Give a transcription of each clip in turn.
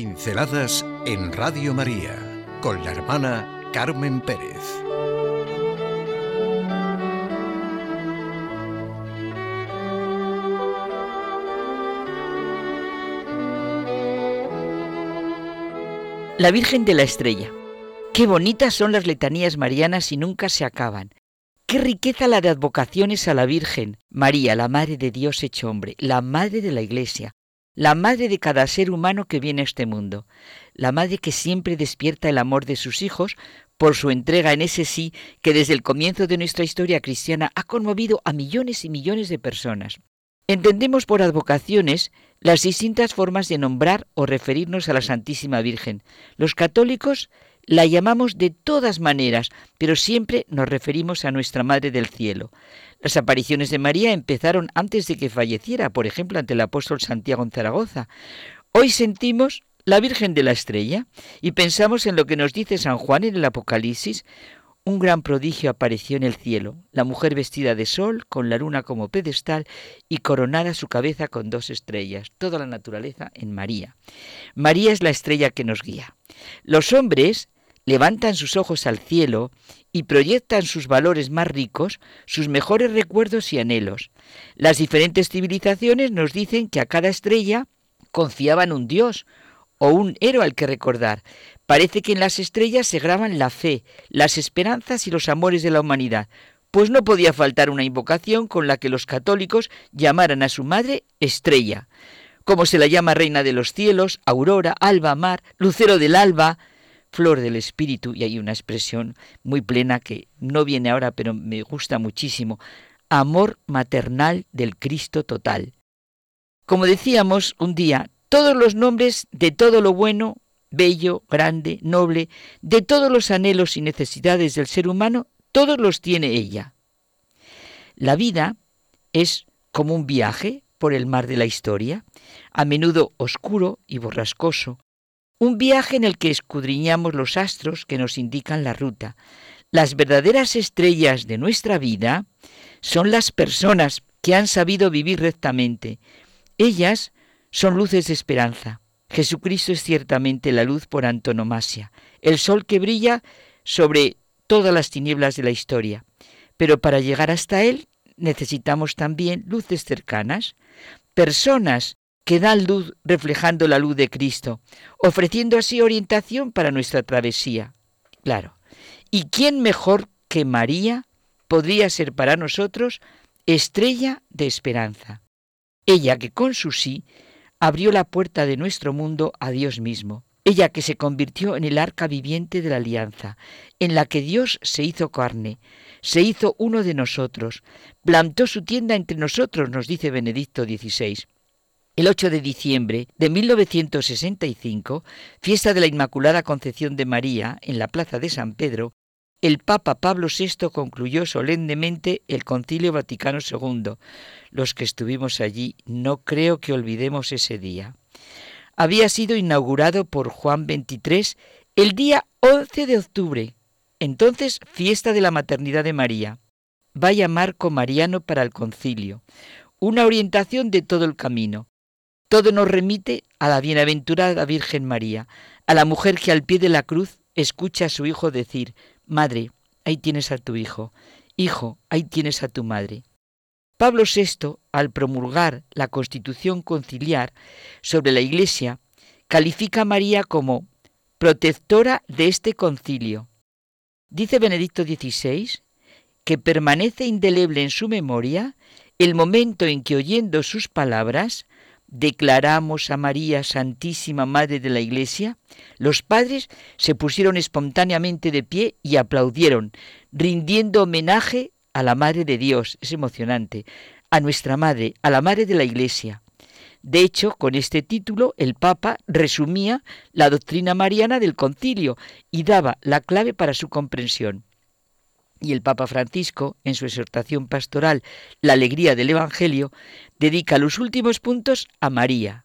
Pinceladas en Radio María con la hermana Carmen Pérez. La Virgen de la Estrella. Qué bonitas son las letanías marianas y nunca se acaban. Qué riqueza la de advocaciones a la Virgen, María, la Madre de Dios hecho hombre, la Madre de la Iglesia, la Madre de cada ser humano que viene a este mundo, la Madre que siempre despierta el amor de sus hijos por su entrega en ese sí que desde el comienzo de nuestra historia cristiana ha conmovido a millones y millones de personas. Entendemos por advocaciones las distintas formas de nombrar o referirnos a la Santísima Virgen. Los católicos la llamamos de todas maneras, pero siempre nos referimos a nuestra Madre del Cielo. Las apariciones de María empezaron antes de que falleciera, por ejemplo, ante el apóstol Santiago en Zaragoza. Hoy sentimos la Virgen de la Estrella y pensamos en lo que nos dice San Juan en el Apocalipsis. Un gran prodigio apareció en el cielo, la mujer vestida de sol, con la luna como pedestal y coronada su cabeza con dos estrellas, toda la naturaleza en María. María es la estrella que nos guía. Los hombres levantan sus ojos al cielo y proyectan sus valores más ricos, sus mejores recuerdos y anhelos. Las diferentes civilizaciones nos dicen que a cada estrella confiaban un dios o un héroe al que recordar. Parece que en las estrellas se graban la fe, las esperanzas y los amores de la humanidad, pues no podía faltar una invocación con la que los católicos llamaran a su madre estrella, como se la llama reina de los cielos, aurora, alba, mar, lucero del alba, flor del espíritu, y hay una expresión muy plena que no viene ahora, pero me gusta muchísimo, amor maternal del Cristo total. Como decíamos un día, todos los nombres de todo lo bueno, bello, grande, noble, de todos los anhelos y necesidades del ser humano, todos los tiene ella. La vida es como un viaje por el mar de la historia, a menudo oscuro y borrascoso, un viaje en el que escudriñamos los astros que nos indican la ruta. Las verdaderas estrellas de nuestra vida son las personas que han sabido vivir rectamente. Ellas son luces de esperanza. Jesucristo es ciertamente la luz por antonomasia, el sol que brilla sobre todas las tinieblas de la historia. Pero para llegar hasta Él necesitamos también luces cercanas, personas que dan luz reflejando la luz de Cristo, ofreciendo así orientación para nuestra travesía. Claro. ¿Y quién mejor que María podría ser para nosotros estrella de esperanza? Ella que con su sí abrió la puerta de nuestro mundo a Dios mismo. Ella que se convirtió en el arca viviente de la alianza, en la que Dios se hizo carne, se hizo uno de nosotros, plantó su tienda entre nosotros, nos dice Benedicto XVI. El 8 de diciembre de 1965, fiesta de la Inmaculada Concepción de María en la Plaza de San Pedro, el Papa Pablo VI concluyó solemnemente el Concilio Vaticano II. Los que estuvimos allí no creo que olvidemos ese día. Había sido inaugurado por Juan XXIII el día 11 de octubre, entonces fiesta de la maternidad de María. Vaya marco mariano para el concilio, una orientación de todo el camino. Todo nos remite a la bienaventurada Virgen María, a la mujer que al pie de la cruz escucha a su hijo decir, Madre, ahí tienes a tu hijo, Hijo, ahí tienes a tu madre. Pablo VI, al promulgar la Constitución conciliar sobre la Iglesia, califica a María como protectora de este concilio. Dice Benedicto XVI que permanece indeleble en su memoria el momento en que oyendo sus palabras declaramos a María Santísima Madre de la Iglesia, los padres se pusieron espontáneamente de pie y aplaudieron, rindiendo homenaje a la Madre de Dios, es emocionante, a nuestra Madre, a la Madre de la Iglesia. De hecho, con este título el Papa resumía la doctrina mariana del concilio y daba la clave para su comprensión. Y el Papa Francisco, en su exhortación pastoral La alegría del Evangelio, dedica los últimos puntos a María,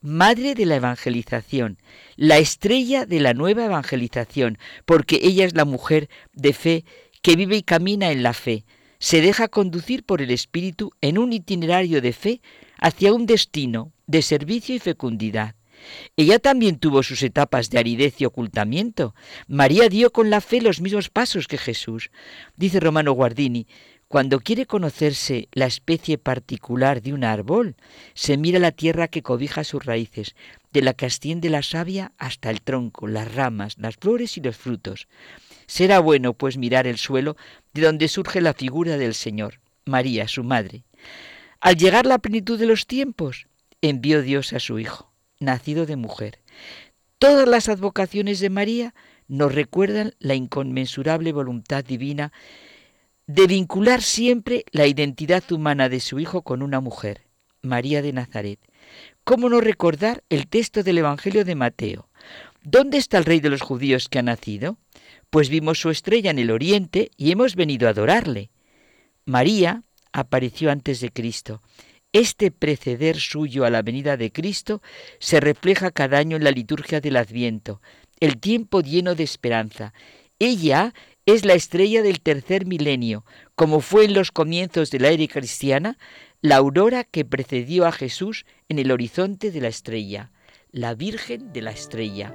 Madre de la Evangelización, la estrella de la nueva evangelización, porque ella es la mujer de fe que vive y camina en la fe, se deja conducir por el Espíritu en un itinerario de fe hacia un destino de servicio y fecundidad. Ella también tuvo sus etapas de aridez y ocultamiento. María dio con la fe los mismos pasos que Jesús. Dice Romano Guardini, cuando quiere conocerse la especie particular de un árbol, se mira la tierra que cobija sus raíces, de la que asciende la savia hasta el tronco, las ramas, las flores y los frutos. Será bueno, pues, mirar el suelo de donde surge la figura del Señor, María, su madre. Al llegar la plenitud de los tiempos, envió Dios a su Hijo, nacido de mujer. Todas las advocaciones de María nos recuerdan la inconmensurable voluntad divina de vincular siempre la identidad humana de su Hijo con una mujer, María de Nazaret. ¿Cómo no recordar el texto del Evangelio de Mateo? ¿Dónde está el rey de los judíos que ha nacido? Pues vimos su estrella en el oriente y hemos venido a adorarle. María apareció antes de Cristo. Este preceder suyo a la venida de Cristo se refleja cada año en la liturgia del Adviento, el tiempo lleno de esperanza. Ella es la estrella del tercer milenio, como fue en los comienzos de la era cristiana, la aurora que precedió a Jesús en el horizonte de la estrella, la Virgen de la Estrella.